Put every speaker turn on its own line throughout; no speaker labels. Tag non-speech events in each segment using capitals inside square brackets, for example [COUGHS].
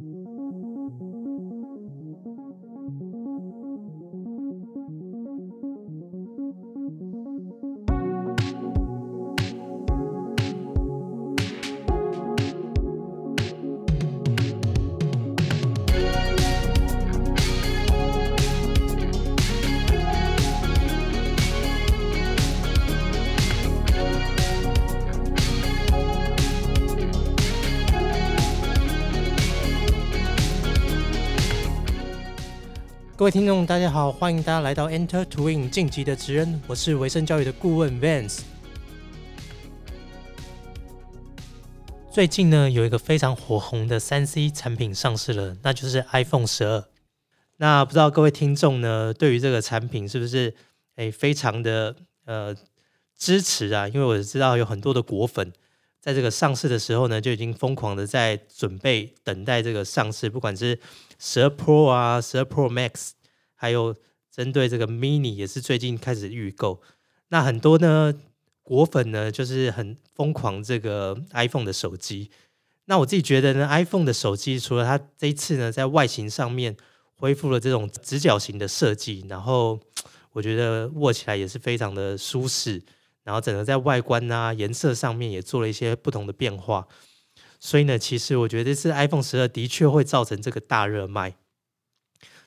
Mm-hmm. 各位听众，大家好，欢迎大家来到 Enter Twin 晋级的职人，我是维生教育的顾问 Vance。最近呢，有一个非常火红的三 C 产品上市了，那就是 iPhone 十二。那不知道各位听众呢，对于这个产品是不是诶非常的呃支持啊？因为我知道有很多的果粉在这个上市的时候呢，就已经疯狂的在准备等待这个上市，不管是十二 Pro 啊，十二 Pro Max，还有针对这个 Mini 也是最近开始预购。那很多呢果粉呢，就是很疯狂这个 iPhone 的手机。那我自己觉得呢，iPhone 的手机除了它这一次呢在外形上面恢复了这种直角形的设计，然后我觉得握起来也是非常的舒适，然后整个在外观啊颜色上面也做了一些不同的变化。所以呢，其实我觉得这次 iPhone 十二的确会造成这个大热卖。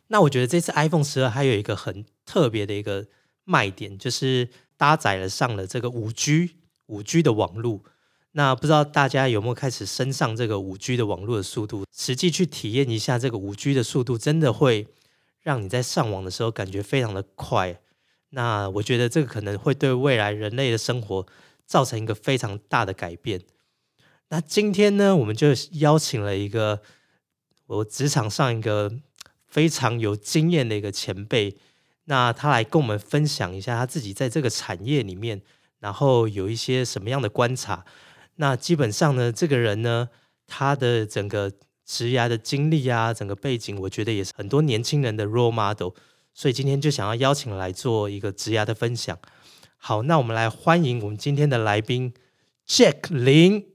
那我觉得这次 iPhone 十二还有一个很特别的一个卖点，就是搭载了上了这个五 G 五 G 的网络。那不知道大家有没有开始升上这个五 G 的网络的速度，实际去体验一下这个五 G 的速度，真的会让你在上网的时候感觉非常的快。那我觉得这个可能会对未来人类的生活造成一个非常大的改变。那今天呢，我们就邀请了一个我职场上一个非常有经验的一个前辈，那他来跟我们分享一下他自己在这个产业里面，然后有一些什么样的观察。那基本上呢，这个人呢，他的整个职涯的经历啊，整个背景，我觉得也是很多年轻人的 role model。所以今天就想要邀请来做一个职涯的分享。好，那我们来欢迎我们今天的来宾 Jack 林。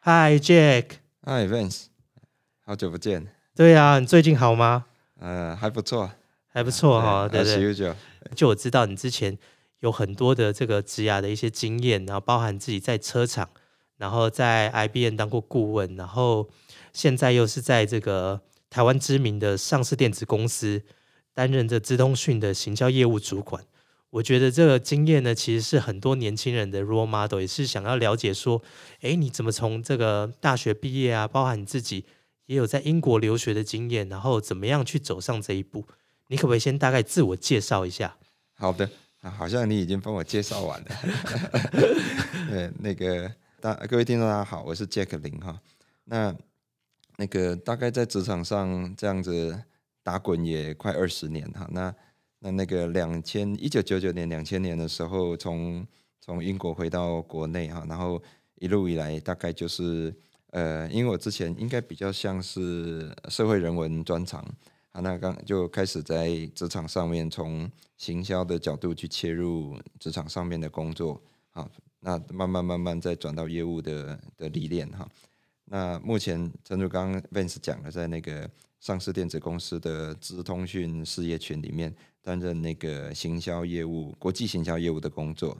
Hi
Jack，Hi Vince，好久不见。
对啊，你最近好吗？
呃，还不错，
还不错哈。对对。
就
就我知道你之前有很多的这个职涯的一些经验，然后包含自己在车厂，然后在 IBM 当过顾问，然后现在又是在这个台湾知名的上市电子公司担任着资通讯的行销业务主管。我觉得这个经验呢，其实是很多年轻人的 role model，也是想要了解说，哎，你怎么从这个大学毕业啊，包含你自己也有在英国留学的经验，然后怎么样去走上这一步？你可不可以先大概自我介绍一下？
好的，好像你已经帮我介绍完了。[LAUGHS] 对，那个大各位听众大家好，我是 Jack 林哈。那那个大概在职场上这样子打滚也快二十年哈。那那那个两千一九九九年两千年的时候，从从英国回到国内哈，然后一路以来大概就是呃，因为我之前应该比较像是社会人文专长啊，那刚就开始在职场上面从行销的角度去切入职场上面的工作啊，那慢慢慢慢再转到业务的的历练哈。那目前陈主刚 Vance 讲了，在那个上市电子公司的资通讯事业群里面。担任那个行销业务、国际行销业务的工作。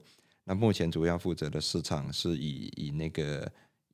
那目前主要负责的市场是以以那个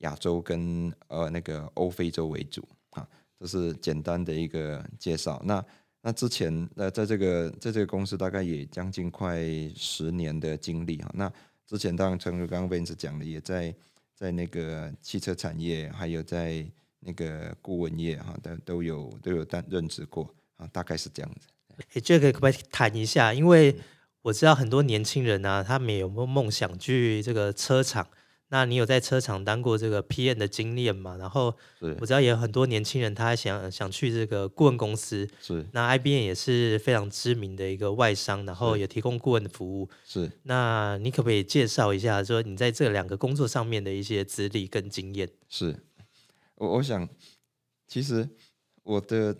亚洲跟呃那个欧非洲为主啊。这是简单的一个介绍。那那之前呃在这个在这个公司大概也将近快十年的经历哈。那之前当然正如刚刚 Vince 讲的，也在在那个汽车产业，还有在那个顾问业哈，都都有都有担任职过啊，大概是这样子。
哎，这个可不可以谈一下？因为我知道很多年轻人啊，他们有没有梦想去这个车厂？那你有在车厂当过这个 PM 的经验嘛？然后我知道也有很多年轻人，他想想去这个顾问公司。
是，
那 IBM 也是非常知名的一个外商，然后也提供顾问的服务。
是，
那你可不可以介绍一下，说你在这两个工作上面的一些资历跟经验？
是，我我想，其实我的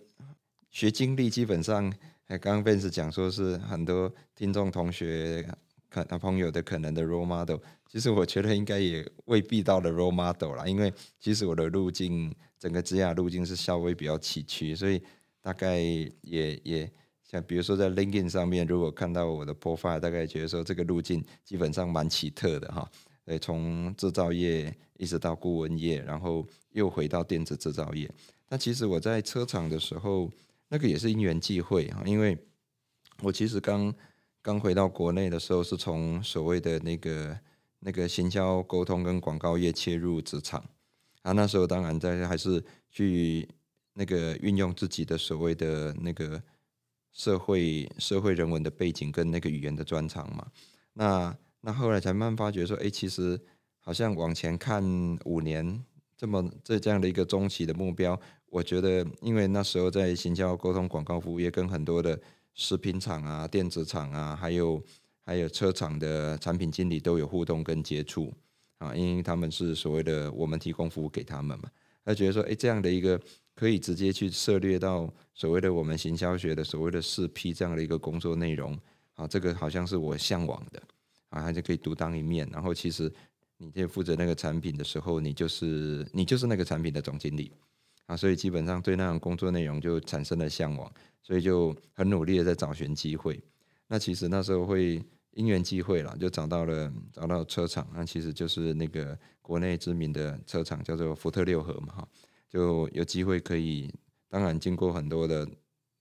学经历基本上。刚刚 Vince 讲说是很多听众同学可他朋友的可能的 role model，其实我觉得应该也未必到了 role model 啦，因为其实我的路径整个职业路径是稍微比较崎岖，所以大概也也像比如说在 LinkedIn 上面，如果看到我的 profile，大概觉得说这个路径基本上蛮奇特的哈。对，从制造业一直到顾问业，然后又回到电子制造业。那其实我在车厂的时候，那个也是因缘际会哈，因为我其实刚。刚回到国内的时候，是从所谓的那个那个行销沟通跟广告业切入职场啊。那时候当然在还是去那个运用自己的所谓的那个社会社会人文的背景跟那个语言的专长嘛。那那后来才慢慢发觉说，哎，其实好像往前看五年这么这这样的一个中期的目标，我觉得因为那时候在行销沟通广告服务业跟很多的。食品厂啊、电子厂啊，还有还有车厂的产品经理都有互动跟接触啊，因为他们是所谓的我们提供服务给他们嘛，他觉得说，哎，这样的一个可以直接去涉猎到所谓的我们行销学的所谓的四 P 这样的一个工作内容啊，这个好像是我向往的啊，他就可以独当一面。然后其实你在负责那个产品的时候，你就是你就是那个产品的总经理啊，所以基本上对那种工作内容就产生了向往。所以就很努力的在找寻机会。那其实那时候会因缘机会了，就找到了找到车厂。那其实就是那个国内知名的车厂，叫做福特六合嘛，哈，就有机会可以。当然经过很多的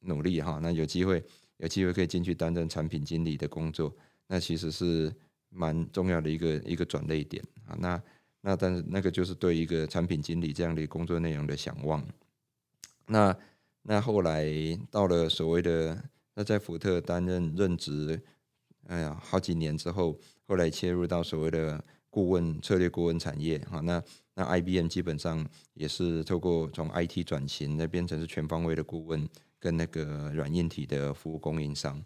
努力哈，那有机会有机会可以进去担任产品经理的工作。那其实是蛮重要的一个一个转捩点啊。那那但是那个就是对一个产品经理这样的工作内容的想望。那那后来到了所谓的那在福特担任任职，哎呀，好几年之后，后来切入到所谓的顾问策略顾问产业哈。那那 IBM 基本上也是透过从 IT 转型，那变成是全方位的顾问跟那个软硬体的服务供应商。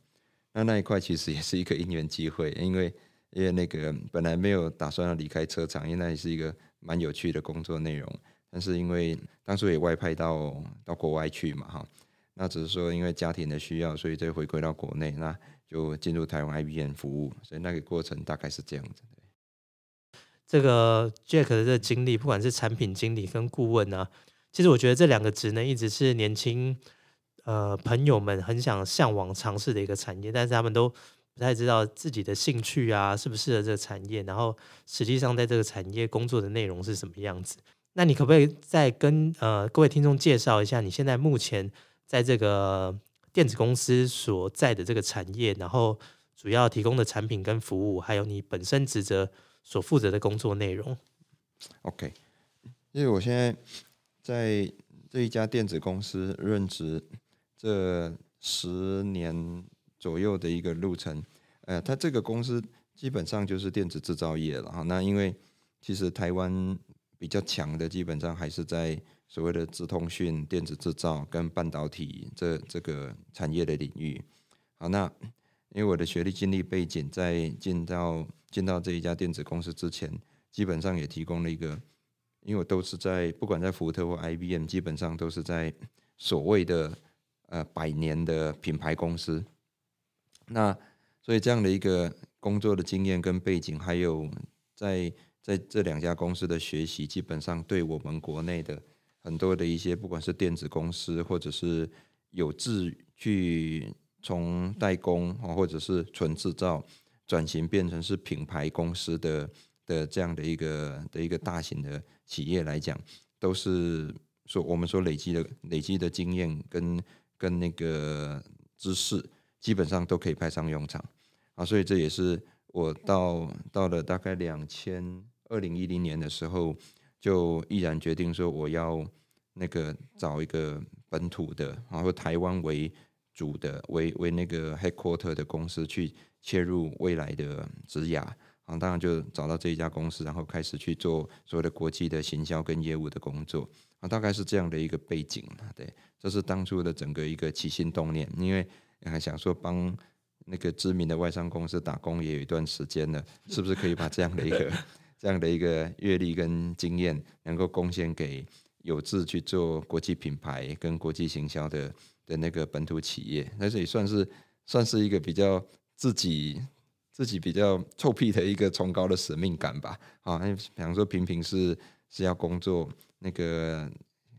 那那一块其实也是一个因缘机会，因为因为那个本来没有打算要离开车厂，因为那也是一个蛮有趣的工作内容。但是因为当初也外派到到国外去嘛，哈，那只是说因为家庭的需要，所以再回归到国内，那就进入台湾 IBM 服务，所以那个过程大概是这样子。
这个 Jack 的这个经历，不管是产品经理跟顾问啊，其实我觉得这两个职能，一直是年轻呃朋友们很想向往尝试的一个产业，但是他们都不太知道自己的兴趣啊，适不适合这个产业，然后实际上在这个产业工作的内容是什么样子。那你可不可以再跟呃各位听众介绍一下，你现在目前在这个电子公司所在的这个产业，然后主要提供的产品跟服务，还有你本身职责所负责的工作内容
？OK，因为我现在在这一家电子公司任职这十年左右的一个路程，呃，它这个公司基本上就是电子制造业了哈。那因为其实台湾。比较强的基本上还是在所谓的资通讯、电子制造跟半导体这这个产业的领域。好，那因为我的学历、经历背景，在进到进到这一家电子公司之前，基本上也提供了一个，因为我都是在不管在福特或 IBM，基本上都是在所谓的呃百年的品牌公司。那所以这样的一个工作的经验跟背景，还有在。在这两家公司的学习，基本上对我们国内的很多的一些，不管是电子公司，或者是有志去从代工啊，或者是纯制造转型变成是品牌公司的的这样的一个的一个大型的企业来讲，都是说我们说累积的累积的经验跟跟那个知识，基本上都可以派上用场啊，所以这也是我到到了大概两千。二零一零年的时候，就毅然决定说我要那个找一个本土的，然后台湾为主的，为为那个 headquarter 的公司去切入未来的职涯啊，当然就找到这一家公司，然后开始去做所谓的国际的行销跟业务的工作啊，大概是这样的一个背景对，这是当初的整个一个起心动念，因为还想说帮那个知名的外商公司打工也有一段时间了，是不是可以把这样的一个。这样的一个阅历跟经验，能够贡献给有志去做国际品牌跟国际行销的的那个本土企业，那这也算是算是一个比较自己自己比较臭屁的一个崇高的使命感吧。啊，比方说平平是是要工作，那个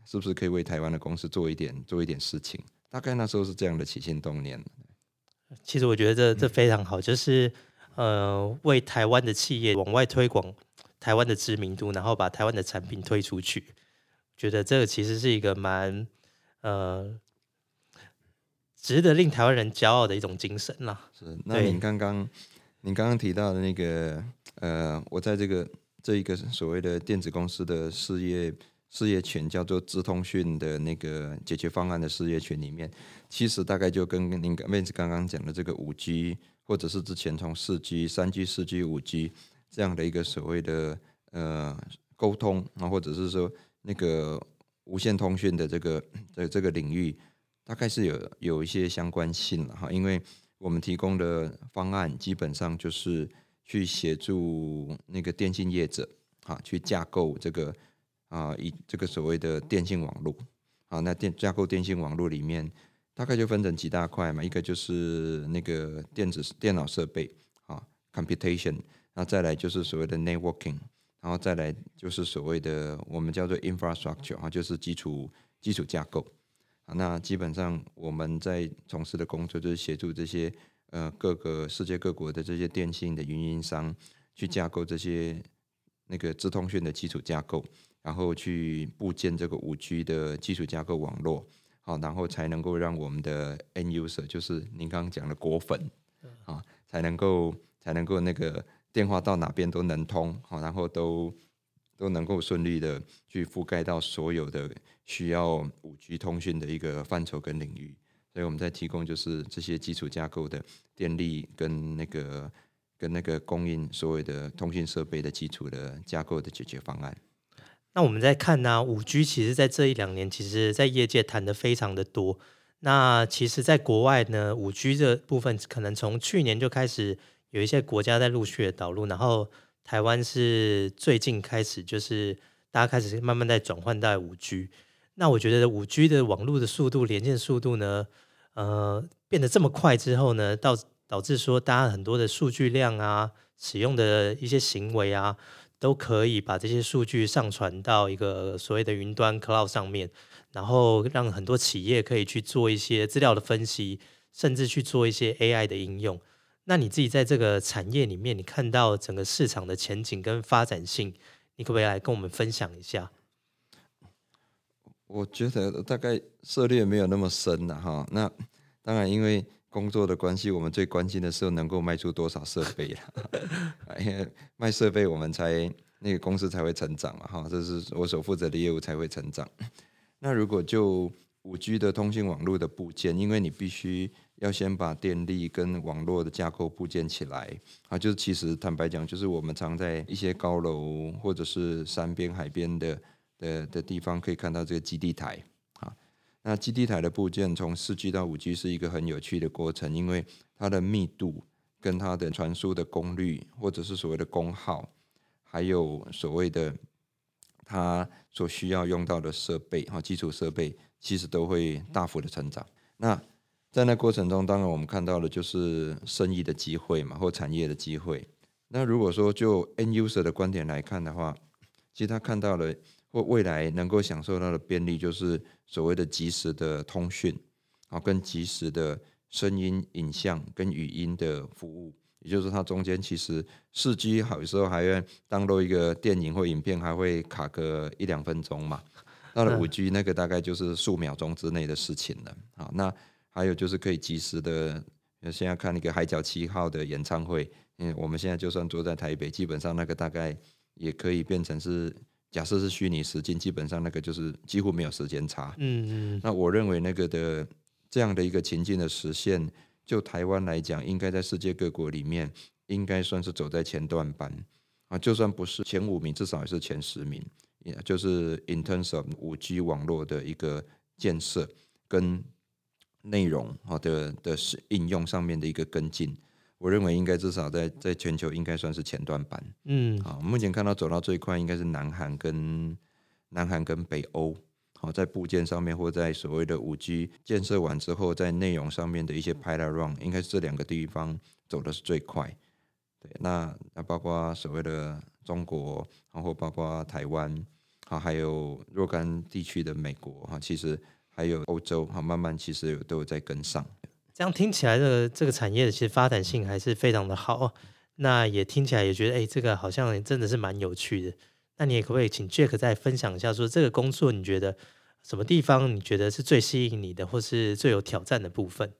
是不是可以为台湾的公司做一点做一点事情？大概那时候是这样的起心动念。
其实我觉得这这非常好，就是呃为台湾的企业往外推广台湾的知名度，然后把台湾的产品推出去。觉得这个其实是一个蛮呃值得令台湾人骄傲的一种精神啦。
是，那您刚刚您刚刚提到的那个呃，我在这个这一个所谓的电子公司的事业事业群，叫做资通讯的那个解决方案的事业群里面，其实大概就跟您妹子刚刚讲的这个五 G，或者是之前从四 G、三 G、四 G、五 G 这样的一个所谓的呃沟通啊，或者是说。那个无线通讯的这个 [COUGHS] 的这个领域，大概是有有一些相关性了哈，因为我们提供的方案基本上就是去协助那个电信业者啊，去架构这个啊以这个所谓的电信网络啊，那电架构电信网络里面大概就分成几大块嘛，一个就是那个电子电脑设备啊，computation，那再来就是所谓的 networking。然后再来就是所谓的我们叫做 infrastructure 哈，就是基础基础架构啊。那基本上我们在从事的工作就是协助这些呃各个世界各国的这些电信的运营商去架构这些那个资通讯的基础架构，然后去部建这个五 G 的基础架构网络，好，然后才能够让我们的 end user 就是您刚刚讲的果粉啊，才能够才能够那个。电话到哪边都能通，好，然后都都能够顺利的去覆盖到所有的需要五 G 通讯的一个范畴跟领域，所以我们在提供就是这些基础架构的电力跟那个跟那个供应所有的通讯设备的基础的架构的解决方案。
那我们在看呢，五 G 其实在这一两年，其实在业界谈的非常的多。那其实，在国外呢，五 G 这部分可能从去年就开始。有一些国家在陆续的导入，然后台湾是最近开始，就是大家开始慢慢在转换到五 G。那我觉得五 G 的网络的速度、连线速度呢，呃，变得这么快之后呢，导导致说大家很多的数据量啊、使用的一些行为啊，都可以把这些数据上传到一个所谓的云端 Cloud 上面，然后让很多企业可以去做一些资料的分析，甚至去做一些 AI 的应用。那你自己在这个产业里面，你看到整个市场的前景跟发展性，你可不可以来跟我们分享一下？
我觉得大概涉猎没有那么深了哈。那当然，因为工作的关系，我们最关心的是能够卖出多少设备了。[LAUGHS] 因为卖设备，我们才那个公司才会成长嘛哈。这是我所负责的业务才会成长。那如果就五 G 的通信网络的部件，因为你必须。要先把电力跟网络的架构部建起来啊，就是其实坦白讲，就是我们常在一些高楼或者是山边、海边的的的地方可以看到这个基地台啊。那基地台的部件从四 G 到五 G 是一个很有趣的过程，因为它的密度跟它的传输的功率，或者是所谓的功耗，还有所谓的它所需要用到的设备哈，基础设备其实都会大幅的成长。那在那过程中，当然我们看到的就是生意的机会嘛，或产业的机会。那如果说就 end user 的观点来看的话，其实他看到了或未来能够享受到的便利，就是所谓的即时的通讯啊，跟即时的声音、影像跟语音的服务。也就是它中间其实四 G 好有时候还要当做一个电影或影片，还会卡个一两分钟嘛。到了五 G 那个大概就是数秒钟之内的事情了。好，那。还有就是可以及时的，现在看那个《海角七号》的演唱会，嗯，我们现在就算坐在台北，基本上那个大概也可以变成是，假设是虚拟时间，基本上那个就是几乎没有时间差。嗯嗯。那我认为那个的这样的一个情境的实现，就台湾来讲，应该在世界各国里面，应该算是走在前段班啊，就算不是前五名，至少也是前十名。也就是 in terms of 五 G 网络的一个建设跟。内容啊的的是应用上面的一个跟进，我认为应该至少在在全球应该算是前段版。嗯，啊，目前看到走到最快应该是南韩跟南韩跟北欧，好在部件上面或在所谓的五 G 建设完之后，在内容上面的一些 pilot run，应该是这两个地方走的是最快。对，那那包括所谓的中国，然后包括台湾，好，还有若干地区的美国哈，其实还有欧洲哈，慢慢其实有都有在跟上。
这样听起来，这个这个产业其实发展性还是非常的好。那也听起来也觉得，哎，这个好像真的是蛮有趣的。那你也可不可以请 Jack 再分享一下，说这个工作你觉得什么地方你觉得是最吸引你的，或是最有挑战的部分？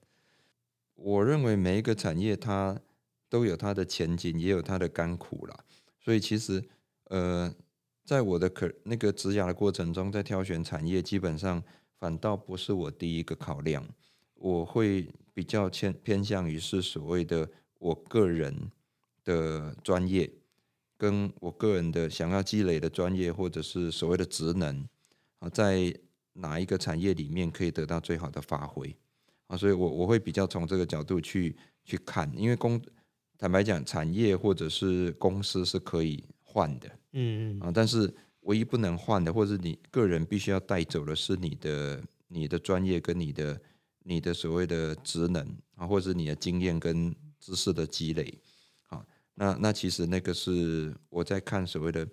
我认为每一个产业它都有它的前景，也有它的甘苦啦。所以其实，呃，在我的可那个职涯的过程中，在挑选产业，基本上反倒不是我第一个考量。我会比较偏偏向于是所谓的我个人的专业，跟我个人的想要积累的专业，或者是所谓的职能啊，在哪一个产业里面可以得到最好的发挥。啊，所以我我会比较从这个角度去去看，因为公坦白讲，产业或者是公司是可以换的，嗯嗯。啊，但是唯一不能换的，或者你个人必须要带走的是你的你的专业跟你的。你的所谓的职能啊，或者是你的经验跟知识的积累，好，那那其实那个是我在看所谓的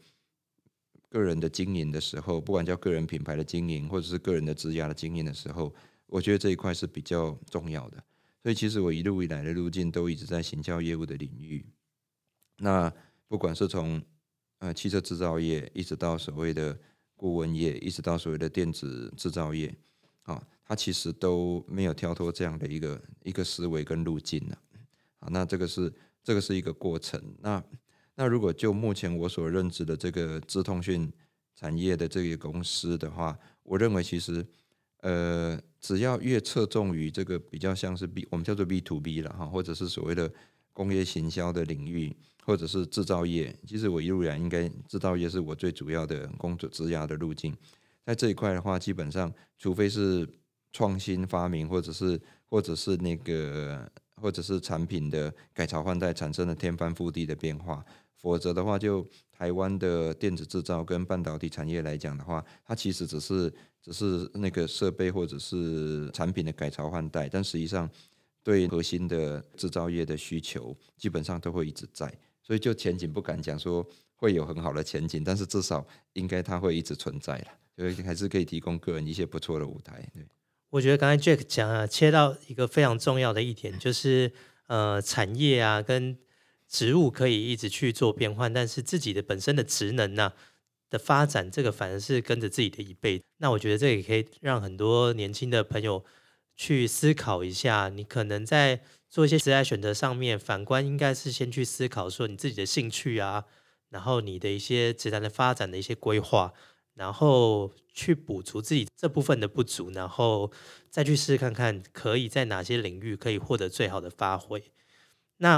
个人的经营的时候，不管叫个人品牌的经营，或者是个人的职业的经营的时候，我觉得这一块是比较重要的。所以其实我一路以来的路径都一直在行销业务的领域。那不管是从呃汽车制造业，一直到所谓的顾问业，一直到所谓的电子制造业，啊。它其实都没有跳脱这样的一个一个思维跟路径呢，啊，那这个是这个是一个过程。那那如果就目前我所认知的这个资通讯产业的这个公司的话，我认为其实呃，只要越侧重于这个比较像是 B，我们叫做 B to B 了哈，或者是所谓的工业行销的领域，或者是制造业，其实我一路来应该制造业是我最主要的工作职涯的路径。在这一块的话，基本上除非是创新发明，或者是或者是那个，或者是产品的改朝换代产生了天翻覆地的变化，否则的话，就台湾的电子制造跟半导体产业来讲的话，它其实只是只是那个设备或者是产品的改朝换代，但实际上对核心的制造业的需求基本上都会一直在，所以就前景不敢讲说会有很好的前景，但是至少应该它会一直存在了，所以还是可以提供个人一些不错的舞台，对。
我觉得刚才 Jack 讲啊，切到一个非常重要的一点，就是呃，产业啊跟职务可以一直去做变换，但是自己的本身的职能呢的发展，这个反而是跟着自己的一辈。那我觉得这也可以让很多年轻的朋友去思考一下，你可能在做一些职业选择上面，反观应该是先去思考说你自己的兴趣啊，然后你的一些职能的发展的一些规划。然后去补足自己这部分的不足，然后再去试试看看，可以在哪些领域可以获得最好的发挥。那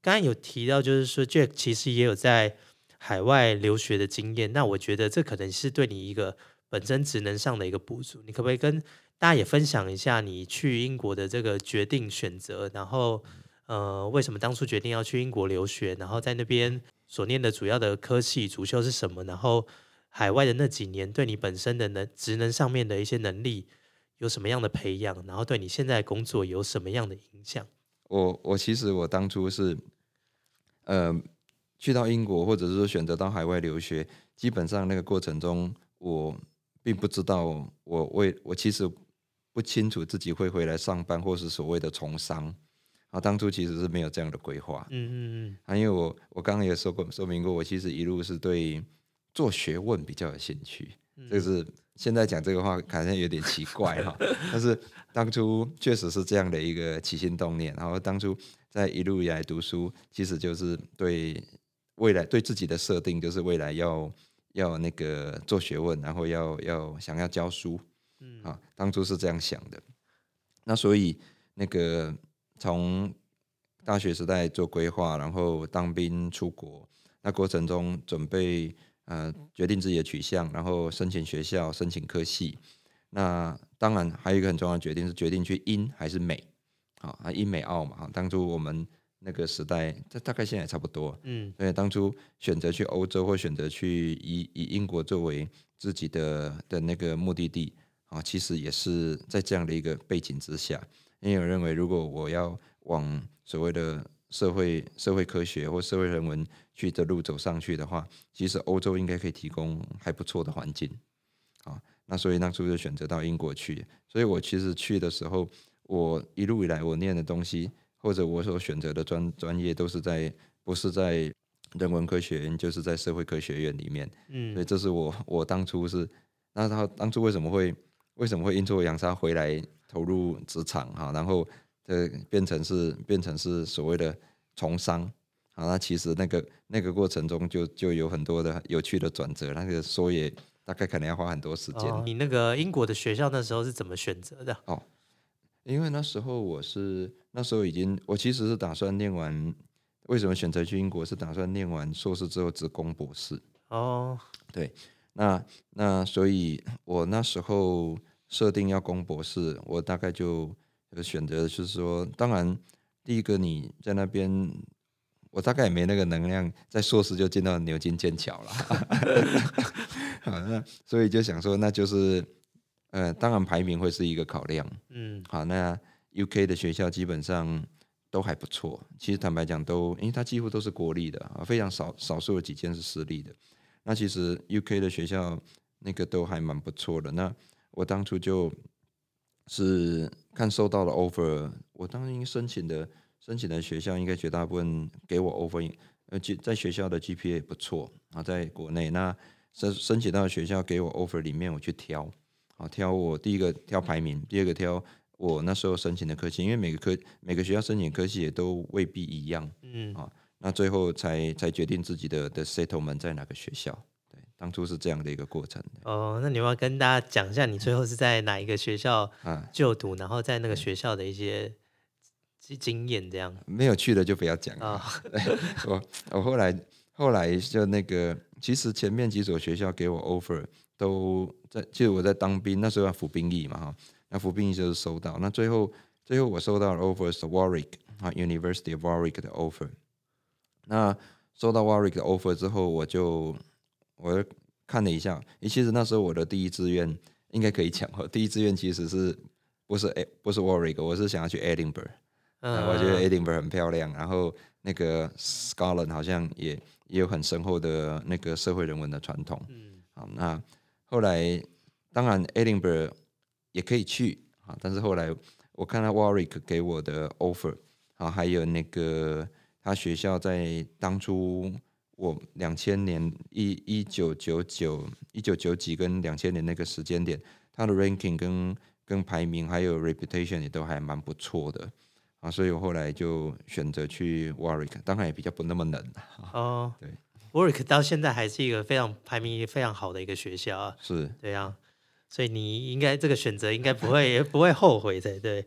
刚刚有提到，就是说 Jack 其实也有在海外留学的经验。那我觉得这可能是对你一个本身职能上的一个补足。你可不可以跟大家也分享一下你去英国的这个决定选择？然后呃，为什么当初决定要去英国留学？然后在那边所念的主要的科系主修是什么？然后海外的那几年，对你本身的能职能上面的一些能力有什么样的培养？然后对你现在工作有什么样的影响？
我我其实我当初是，呃，去到英国或者是选择到海外留学，基本上那个过程中，我并不知道我为我其实不清楚自己会回来上班，或是所谓的从商啊。当初其实是没有这样的规划。嗯嗯嗯。啊，因为我我刚刚也说过说明过，我其实一路是对。做学问比较有兴趣，就是现在讲这个话好像有点奇怪哈，[LAUGHS] 但是当初确实是这样的一个起心动念。然后当初在一路以来读书，其实就是对未来对自己的设定，就是未来要要那个做学问，然后要要想要教书，嗯啊，当初是这样想的。那所以那个从大学时代做规划，然后当兵出国，那过程中准备。呃，决定自己的取向，然后申请学校、申请科系。那当然还有一个很重要的决定是决定去英还是美。好啊，英美澳嘛哈。当初我们那个时代，这大概现在也差不多。嗯，所以当初选择去欧洲或选择去以以英国作为自己的的那个目的地啊，其实也是在这样的一个背景之下。因为我认为，如果我要往所谓的社会社会科学或社会人文去的路走上去的话，其实欧洲应该可以提供还不错的环境啊。那所以当初就选择到英国去。所以我其实去的时候，我一路以来我念的东西或者我所选择的专专业都是在不是在人文科学院，就是在社会科学院里面。嗯，所以这是我我当初是那他当初为什么会为什么会阴错阳差回来投入职场哈，然后。这变成是变成是所谓的从商啊，那其实那个那个过程中就就有很多的有趣的转折，那个说也大概可能要花很多时间。
你那个英国的学校那时候是怎么选择的？哦，
因为那时候我是那时候已经我其实是打算念完，为什么选择去英国？是打算念完硕士之后只攻博士。哦，对，那那所以我那时候设定要攻博士，我大概就。选择就是说，当然，第一个你在那边，我大概也没那个能量，在硕士就进到牛津、剑桥了。[LAUGHS] 好，那所以就想说，那就是，呃，当然排名会是一个考量。嗯，好，那 UK 的学校基本上都还不错。其实坦白讲，都因为它几乎都是国立的啊，非常少少数有几间是私立的。那其实 UK 的学校那个都还蛮不错的。那我当初就。是看收到了 offer，我当时申请的申请的学校应该绝大部分给我 offer，呃，在学校的 GPA 不错啊，在国内那申申请到学校给我 offer 里面我去挑，啊，挑我第一个挑排名，第二个挑我那时候申请的科系，因为每个科每个学校申请科系也都未必一样，嗯啊，那最后才才决定自己的的 settlement 在哪个学校。对当初是这样的一个过程。
哦，那你要跟大家讲一下，你最后是在哪一个学校就读，然后在那个学校的一些经验，这样。
没有去的就不要讲啊。[LAUGHS] 我我后来后来就那个，其实前面几所学校给我 offer 都在，就是我在当兵那时候要服兵役嘛哈，那服兵役就是收到，那最后最后我收到了 offer 是 Warwick 啊，University of Warwick 的 offer。那收到 Warwick 的 offer 之后，我就。我看了一下，其实那时候我的第一志愿应该可以抢。第一志愿其实是不是诶不是 Warwick，我是想要去 Edinburgh。嗯，我觉得 Edinburgh 很漂亮，然后那个 Scotland 好像也也有很深厚的那个社会人文的传统。嗯，好，那后来当然 Edinburgh 也可以去啊，但是后来我看到 Warwick 给我的 offer，啊，还有那个他学校在当初。我两千年一一九九九一九九几跟两千年那个时间点，他的 ranking 跟跟排名还有 reputation 也都还蛮不错的啊，所以我后来就选择去 Warwick，当然也比较不那么冷哦。对
，Warwick 到现在还是一个非常排名非常好的一个学校啊。
是，
对啊，所以你应该这个选择应该不会 [LAUGHS] 不会后悔的，对。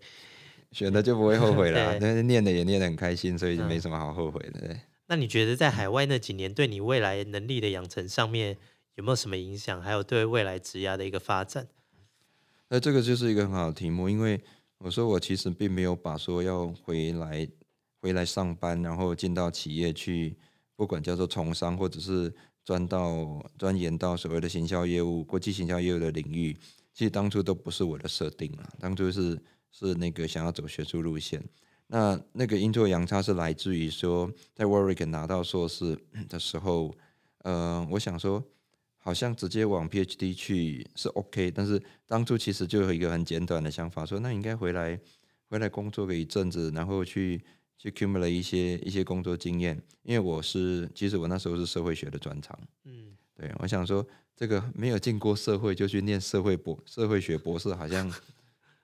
选了就不会后悔了，[LAUGHS] 但是念的也念得很开心，所以就没什么好后悔的。
那你觉得在海外那几年对你未来能力的养成上面有没有什么影响？还有对未来职涯的一个发展？
那这个就是一个很好的题目，因为我说我其实并没有把说要回来回来上班，然后进到企业去，不管叫做从商或者是钻到钻研到所谓的行销业务、国际行销业务的领域，其实当初都不是我的设定啊，当初是是那个想要走学术路线。那那个阴错阳差是来自于说，在 Warwick 拿到硕士 [COUGHS] 的时候，呃，我想说，好像直接往 PhD 去是 OK，但是当初其实就有一个很简短的想法，说那应该回来回来工作个一阵子，然后去去 cumulate 一些一些工作经验，因为我是其实我那时候是社会学的专长，嗯，对，我想说这个没有进过社会就去念社会博社会学博士，好像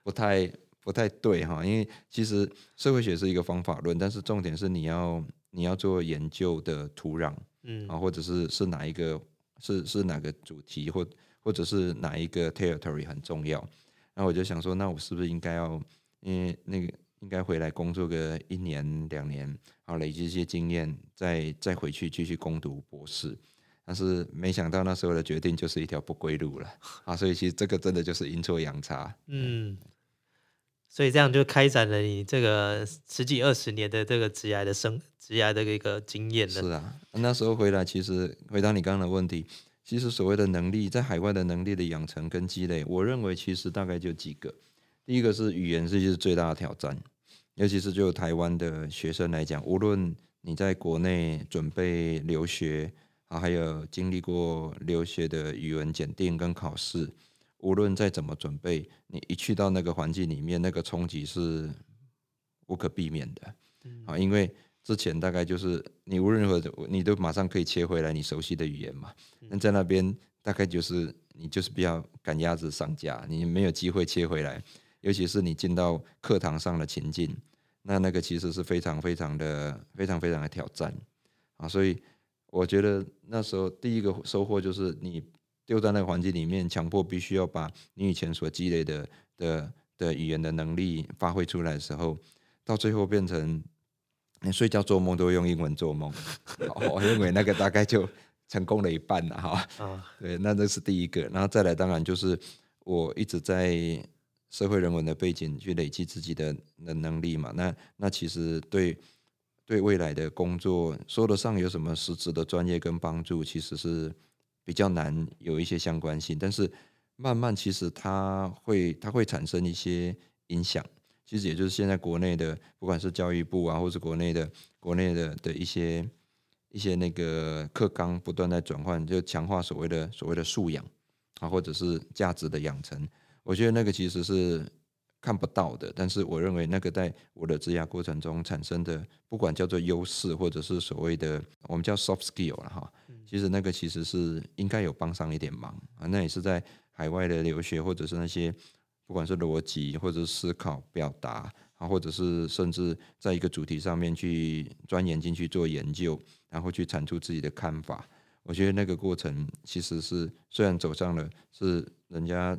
不太。不太对哈，因为其实社会学是一个方法论，但是重点是你要你要做研究的土壤，嗯啊，或者是是哪一个是是哪个主题，或或者是哪一个 territory 很重要。那我就想说，那我是不是应该要，因为那个应该回来工作个一年两年，然后累积一些经验，再再回去继续攻读博士。但是没想到那时候的决定就是一条不归路了啊！所以其实这个真的就是阴错阳差，嗯。
所以这样就开展了你这个十几二十年的这个职涯的生职涯的一个经验了。
是啊，那时候回来，其实回答你刚刚的问题，其实所谓的能力，在海外的能力的养成跟积累，我认为其实大概就几个。第一个是语言，这就是最大的挑战尤其是就台湾的学生来讲，无论你在国内准备留学啊，还有经历过留学的语文检定跟考试，无论再怎么准备，你一去到那个环境里面，那个冲击是无可避免的啊，因为之前大概就是你无论如何，你都马上可以切回来你熟悉的语言嘛，那在那边大概就是你就是比较赶鸭子上架，你没有机会切回来。尤其是你进到课堂上的情境，那那个其实是非常非常的非常非常的挑战啊！所以我觉得那时候第一个收获就是你丢在那个环境里面，强迫必须要把你以前所积累的的的语言的能力发挥出来的时候，到最后变成你睡觉做梦都用英文做梦，[LAUGHS] 我认为那个大概就成功了一半了哈。啊，对，那这是第一个，然后再来当然就是我一直在。社会人文的背景去累积自己的的能力嘛？那那其实对对未来的工作说得上有什么实质的专业跟帮助，其实是比较难有一些相关性。但是慢慢其实它会它会产生一些影响。其实也就是现在国内的不管是教育部啊，或是国内的国内的的一些一些那个课纲不断在转换，就强化所谓的所谓的素养啊，或者是价值的养成。我觉得那个其实是看不到的，但是我认为那个在我的职涯过程中产生的，不管叫做优势，或者是所谓的我们叫 soft skill 了哈，其实那个其实是应该有帮上一点忙啊。那也是在海外的留学，或者是那些不管是逻辑，或者是思考、表达啊，或者是甚至在一个主题上面去钻研进去做研究，然后去产出自己的看法。我觉得那个过程其实是虽然走上了是人家。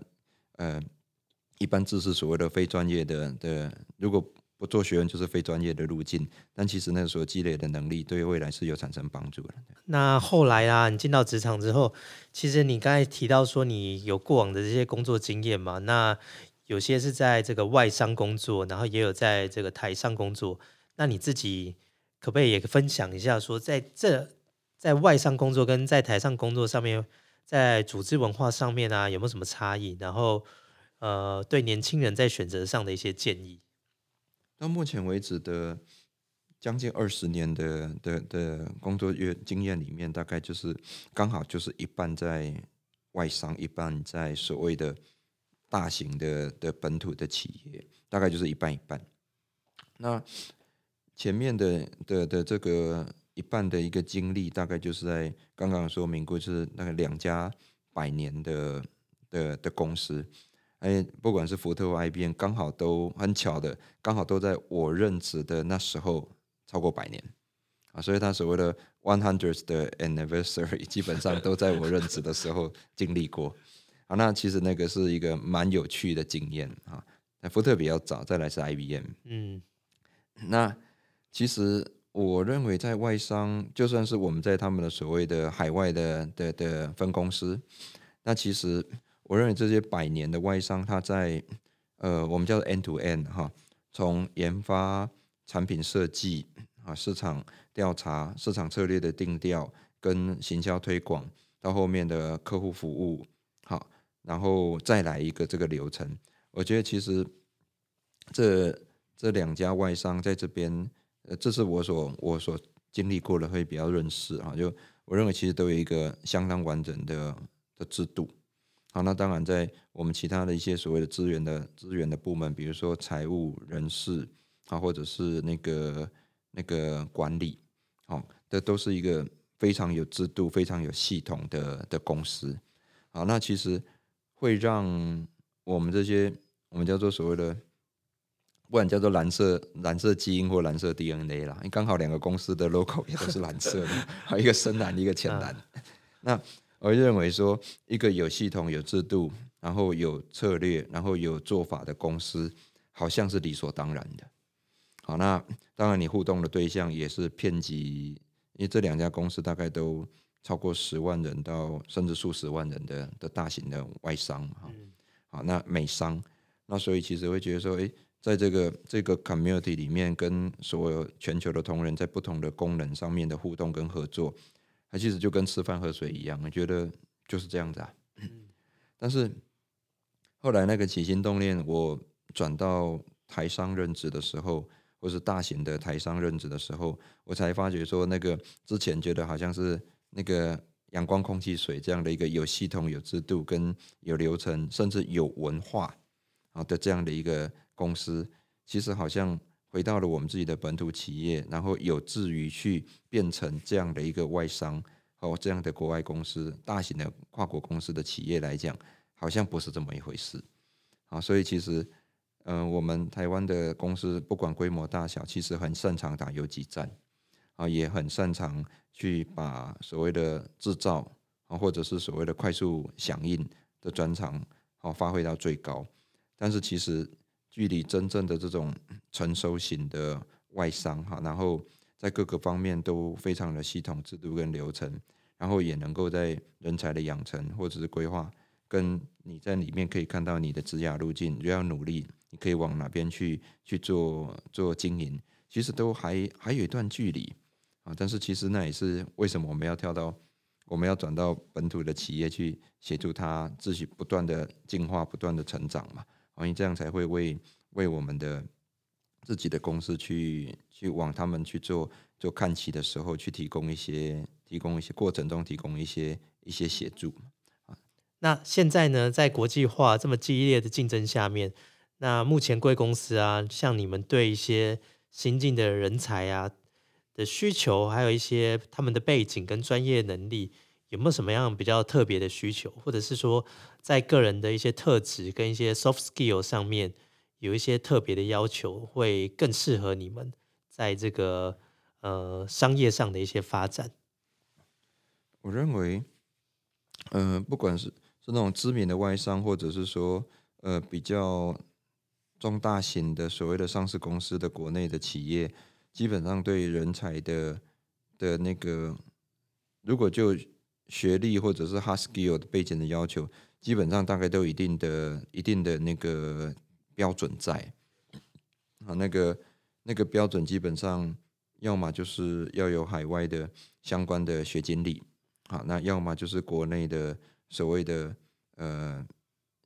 呃，一般字是所谓的非专业的的，如果不做学问就是非专业的路径。但其实那个时候积累的能力，对未来是有产生帮助的。
那后来啊，你进到职场之后，其实你刚才提到说你有过往的这些工作经验嘛？那有些是在这个外商工作，然后也有在这个台上工作。那你自己可不可以也分享一下，说在这在外商工作跟在台上工作上面？在组织文化上面啊，有没有什么差异？然后，呃，对年轻人在选择上的一些建议。
到目前为止的将近二十年的的的工作月经验里面，大概就是刚好就是一半在外商，一半在所谓的大型的的本土的企业，大概就是一半一半。那前面的的的这个。一半的一个经历，大概就是在刚刚说明过，是那个两家百年的的的公司，哎，不管是福特或 IBM，刚好都很巧的，刚好都在我任职的那时候超过百年啊，所以他所谓的 one hundred 的 anniversary，基本上都在我任职的时候经历过啊。那其实那个是一个蛮有趣的经验啊。那福特比较早，再来是 IBM，嗯，那其实。我认为在外商，就算是我们在他们的所谓的海外的的的分公司，那其实我认为这些百年的外商，它在呃，我们叫做 end to end 哈，从研发、产品设计啊、市场调查、市场策略的定调跟行销推广，到后面的客户服务，好，然后再来一个这个流程。我觉得其实这这两家外商在这边。呃，这是我所我所经历过的，会比较认识啊。就我认为，其实都有一个相当完整的的制度。好，那当然在我们其他的一些所谓的资源的资源的部门，比如说财务、人事啊，或者是那个那个管理，好，这都是一个非常有制度、非常有系统的的公司。好，那其实会让我们这些我们叫做所谓的。不管叫做蓝色蓝色基因或蓝色 DNA 啦，你刚好两个公司的 logo 也都是蓝色的，还 [LAUGHS] 一个深蓝，一个浅蓝。[LAUGHS] 那我认为说，一个有系统、有制度，然后有策略，然后有做法的公司，好像是理所当然的。好，那当然你互动的对象也是遍及，因为这两家公司大概都超过十万人到甚至数十万人的的大型的外商哈。好，那美商，那所以其实会觉得说，哎。在这个这个 community 里面，跟所有全球的同仁在不同的功能上面的互动跟合作，它其实就跟吃饭喝水一样，我觉得就是这样子啊。[CLEARS THROAT] 但是后来那个起心动念，我转到台商任职的时候，或是大型的台商任职的时候，我才发觉说，那个之前觉得好像是那个阳光、空气、水这样的一个有系统、有制度、跟有流程，甚至有文化啊的这样的一个公司，其实好像回到了我们自己的本土企业，然后有志于去变成这样的一个外商哦，这样的国外公司、大型的跨国公司的企业来讲，好像不是这么一回事啊。所以其实。嗯，我们台湾的公司不管规模大小，其实很擅长打游击战，啊，也很擅长去把所谓的制造啊，或者是所谓的快速响应的专长，好发挥到最高。但是其实距离真正的这种成熟型的外商哈，然后在各个方面都非常的系统、制度跟流程，然后也能够在人才的养成或者是规划，跟你在里面可以看到你的职涯路径，就要努力。你可以往哪边去去做做经营，其实都还还有一段距离啊。但是其实那也是为什么我们要跳到我们要转到本土的企业去协助他自己不断的进化、不断的成长嘛。因为这样才会为为我们的自己的公司去去往他们去做做看齐的时候，去提供一些提供一些过程中提供一些一些协助
啊。那现在呢，在国际化这么激烈的竞争下面。那目前贵公司啊，像你们对一些新进的人才啊的需求，还有一些他们的背景跟专业能力，有没有什么样比较特别的需求，或者是说在个人的一些特质跟一些 soft skill 上面有一些特别的要求，会更适合你们在这个呃商业上的一些发展？
我认为，呃，不管是是那种知名的外商，或者是说呃比较。中大型的所谓的上市公司的国内的企业，基本上对人才的的那个，如果就学历或者是 hard skill 的背景的要求，基本上大概都有一定的一定的那个标准在。啊，那个那个标准基本上要么就是要有海外的相关的学经历，啊，那要么就是国内的所谓的呃。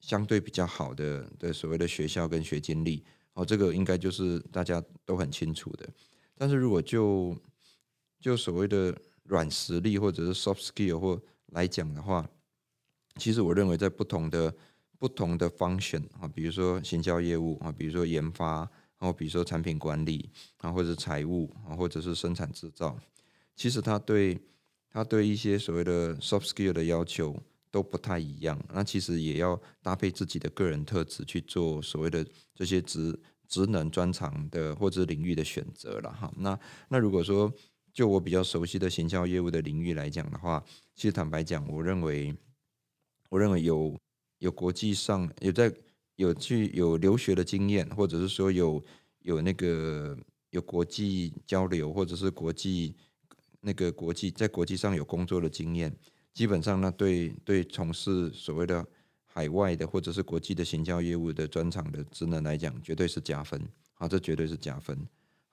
相对比较好的的所谓的学校跟学经历，哦，这个应该就是大家都很清楚的。但是如果就就所谓的软实力或者是 soft skill 或来讲的话，其实我认为在不同的不同的 function 啊，比如说行销业务啊，比如说研发，然后比如说产品管理啊，或者财务啊，或者是生产制造，其实他对他对一些所谓的 soft skill 的要求。都不太一样，那其实也要搭配自己的个人特质去做所谓的这些职职能专长的或者领域的选择了哈。那那如果说就我比较熟悉的行销业务的领域来讲的话，其实坦白讲，我认为我认为有有国际上有在有去有留学的经验，或者是说有有那个有国际交流，或者是国际那个国际在国际上有工作的经验。基本上呢，对对从事所谓的海外的或者是国际的行销业务的专长的职能来讲，绝对是加分。好，这绝对是加分。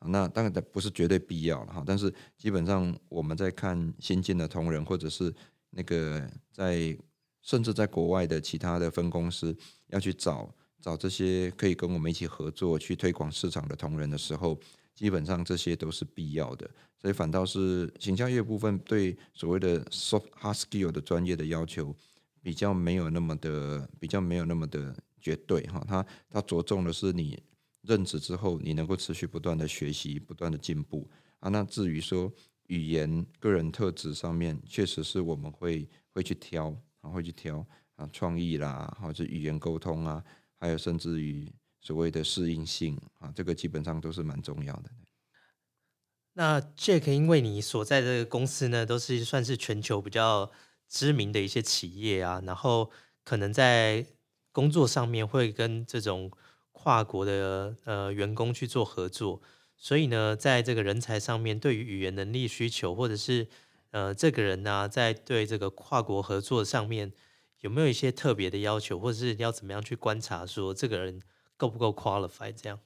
那当然不是绝对必要了哈，但是基本上我们在看新进的同仁，或者是那个在甚至在国外的其他的分公司要去找找这些可以跟我们一起合作去推广市场的同仁的时候。基本上这些都是必要的，所以反倒是行销业部分对所谓的 soft hard skill 的专业的要求比较没有那么的比较没有那么的绝对哈，它它着重的是你任职之后你能够持续不断的学习不断的进步啊。那至于说语言个人特质上面，确实是我们会会去挑啊，会去挑啊创意啦，或者语言沟通啊，还有甚至于。所谓的适应性啊，这个基本上都是蛮重要的。
那 Jack，因为你所在的公司呢，都是算是全球比较知名的一些企业啊，然后可能在工作上面会跟这种跨国的呃员工去做合作，所以呢，在这个人才上面，对于语言能力需求，或者是呃这个人呢，在对这个跨国合作上面有没有一些特别的要求，或者是要怎么样去观察说这个人。够不够 qualify？这样，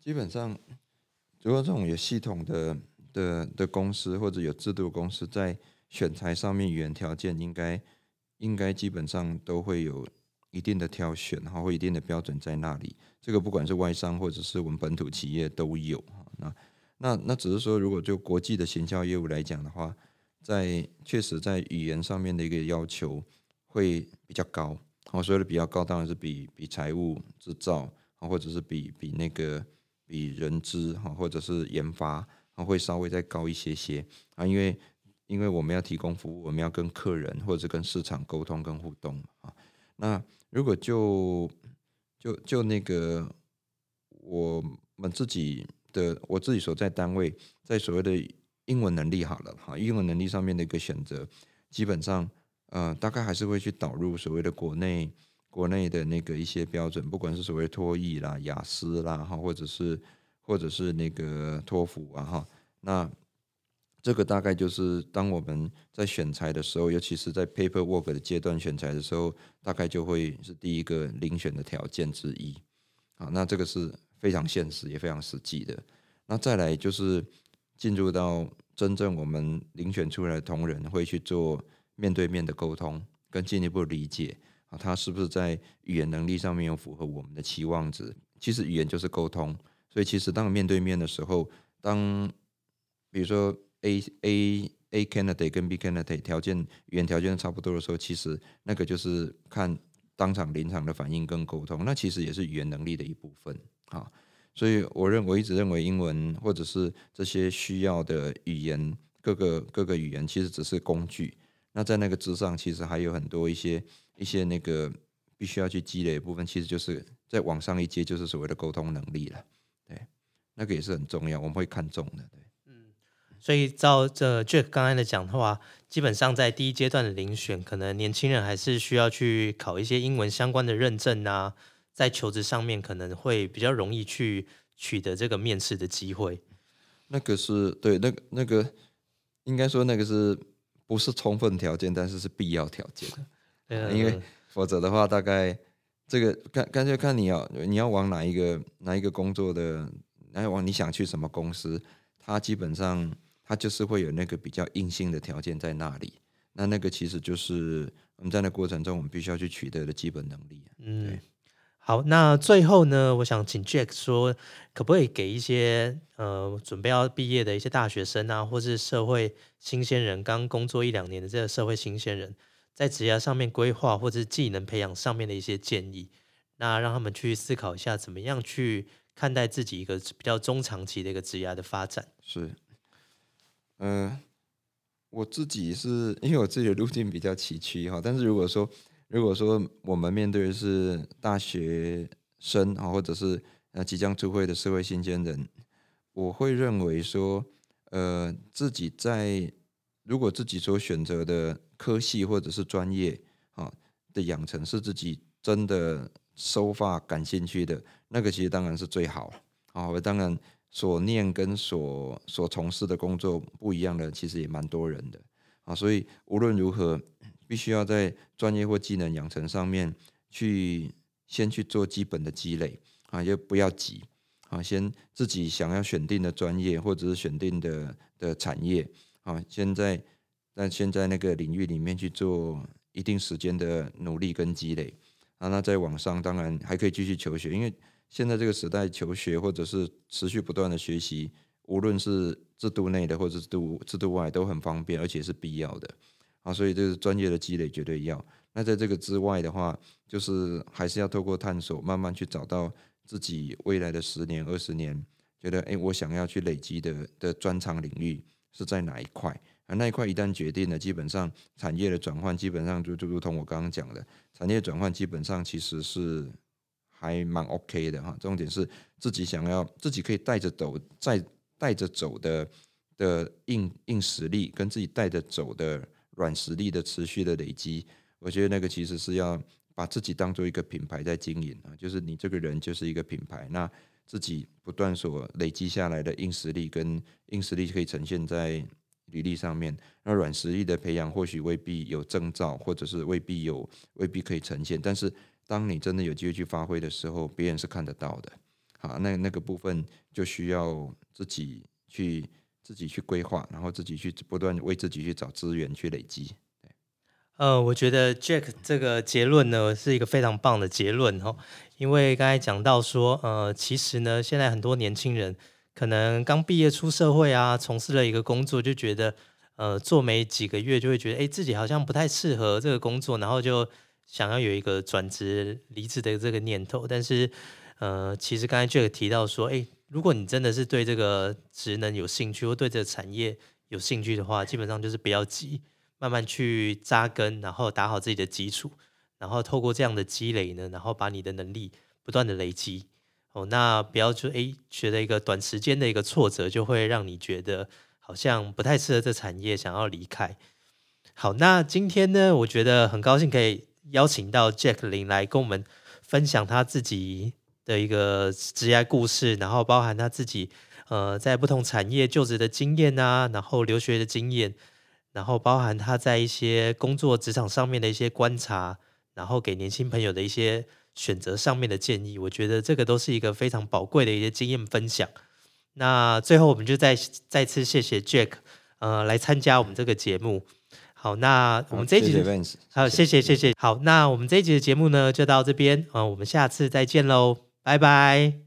基本上，如果这种有系统的的的公司或者有制度公司在选材上面，语言条件应该应该基本上都会有一定的挑选，哈，或一定的标准在那里。这个不管是外商或者是我们本土企业都有。那那那只是说，如果就国际的行销业务来讲的话，在确实在语言上面的一个要求会比较高。好，所谓的比较高，当然是比比财务制造，或者是比比那个比人资哈，或者是研发，会稍微再高一些些啊，因为因为我们要提供服务，我们要跟客人或者跟市场沟通跟互动啊。那如果就就就那个我们自己的我自己所在单位，在所谓的英文能力好了哈，英文能力上面的一个选择，基本上呃大概还是会去导入所谓的国内国内的那个一些标准，不管是所谓托译啦、雅思啦哈，或者是或者是那个托福啊哈，那这个大概就是当我们在选材的时候，尤其是在 paperwork 的阶段选材的时候，大概就会是第一个遴选的条件之一啊，那这个是。非常现实也非常实际的。那再来就是进入到真正我们遴选出来的同仁会去做面对面的沟通，跟进一步理解啊，他是不是在语言能力上面有符合我们的期望值？其实语言就是沟通，所以其实当面对面的时候，当比如说 A A A candidate 跟 B candidate 条件语言条件差不多的时候，其实那个就是看当场临场的反应跟沟通，那其实也是语言能力的一部分。啊，所以我认我一直认为英文或者是这些需要的语言，各个各个语言其实只是工具。那在那个之上，其实还有很多一些一些那个必须要去积累的部分，其实就是在往上一阶，就是所谓的沟通能力了。对，那个也是很重要，我们会看重的。对，
所以照这 Jack 刚才的讲的话，基本上在第一阶段的遴选，可能年轻人还是需要去考一些英文相关的认证啊。在求职上面可能会比较容易去取得这个面试的机会。
那个是对，那个那个应该说那个是不是充分条件，但是是必要条件。[LAUGHS] 因为否则的话，大概这个干干脆看你要你要往哪一个哪一个工作的，来往你想去什么公司，它基本上它就是会有那个比较硬性的条件在那里。那那个其实就是我们在那过程中我们必须要去取得的基本能力。嗯。
好，那最后呢，我想请 Jack 说，可不可以给一些呃准备要毕业的一些大学生啊，或是社会新鲜人，刚工作一两年的这个社会新鲜人，在职业上面规划或者是技能培养上面的一些建议，那让他们去思考一下，怎么样去看待自己一个比较中长期的一个职业的发展。
是，嗯，我自己是因为我自己的路径比较崎岖哈，但是如果说。如果说我们面对的是大学生啊，或者是呃即将出会的社会新鲜人，我会认为说，呃，自己在如果自己所选择的科系或者是专业啊的养成是自己真的收发感兴趣的，那个其实当然是最好啊。当然，所念跟所所从事的工作不一样的，其实也蛮多人的啊。所以无论如何。必须要在专业或技能养成上面去先去做基本的积累啊，也不要急啊，先自己想要选定的专业或者是选定的的产业啊，先在那先在那个领域里面去做一定时间的努力跟积累啊，那在网上当然还可以继续求学，因为现在这个时代求学或者是持续不断的学习，无论是制度内的或者是度制度外都很方便，而且是必要的。啊，所以这是专业的积累绝对要。那在这个之外的话，就是还是要透过探索，慢慢去找到自己未来的十年、二十年，觉得哎，我想要去累积的的专长领域是在哪一块而？那一块一旦决定了，基本上产业的转换，基本上就就如同我刚刚讲的，产业转换基本上其实是还蛮 OK 的哈。重点是自己想要自己可以带着走，在带着走的的硬硬实力，跟自己带着走的。软实力的持续的累积，我觉得那个其实是要把自己当做一个品牌在经营啊，就是你这个人就是一个品牌，那自己不断所累积下来的硬实力跟硬实力可以呈现在履历上面，那软实力的培养或许未必有证照，或者是未必有未必可以呈现，但是当你真的有机会去发挥的时候，别人是看得到的，好，那那个部分就需要自己去。自己去规划，然后自己去不断为自己去找资源去累积。
呃，我觉得 Jack 这个结论呢是一个非常棒的结论哦，因为刚才讲到说，呃，其实呢，现在很多年轻人可能刚毕业出社会啊，从事了一个工作，就觉得，呃，做没几个月就会觉得，哎，自己好像不太适合这个工作，然后就想要有一个转职离职的这个念头。但是，呃，其实刚才 Jack 提到说，哎，如果你真的是对这个职能有兴趣，或对这个产业有兴趣的话，基本上就是不要急。慢慢去扎根，然后打好自己的基础，然后透过这样的积累呢，然后把你的能力不断的累积。哦，那不要就诶觉得一个短时间的一个挫折，就会让你觉得好像不太适合这产业，想要离开。好，那今天呢，我觉得很高兴可以邀请到 Jack 林来跟我们分享他自己的一个职业故事，然后包含他自己呃在不同产业就职的经验啊，然后留学的经验。然后包含他在一些工作职场上面的一些观察，然后给年轻朋友的一些选择上面的建议，我觉得这个都是一个非常宝贵的一些经验分享。那最后我们就再再次谢谢 Jack，呃，来参加我们这个节目。好，那我们这一集好，谢谢谢谢。好，那我们这一集的节目呢就到这边，呃，我们下次再见喽，拜拜。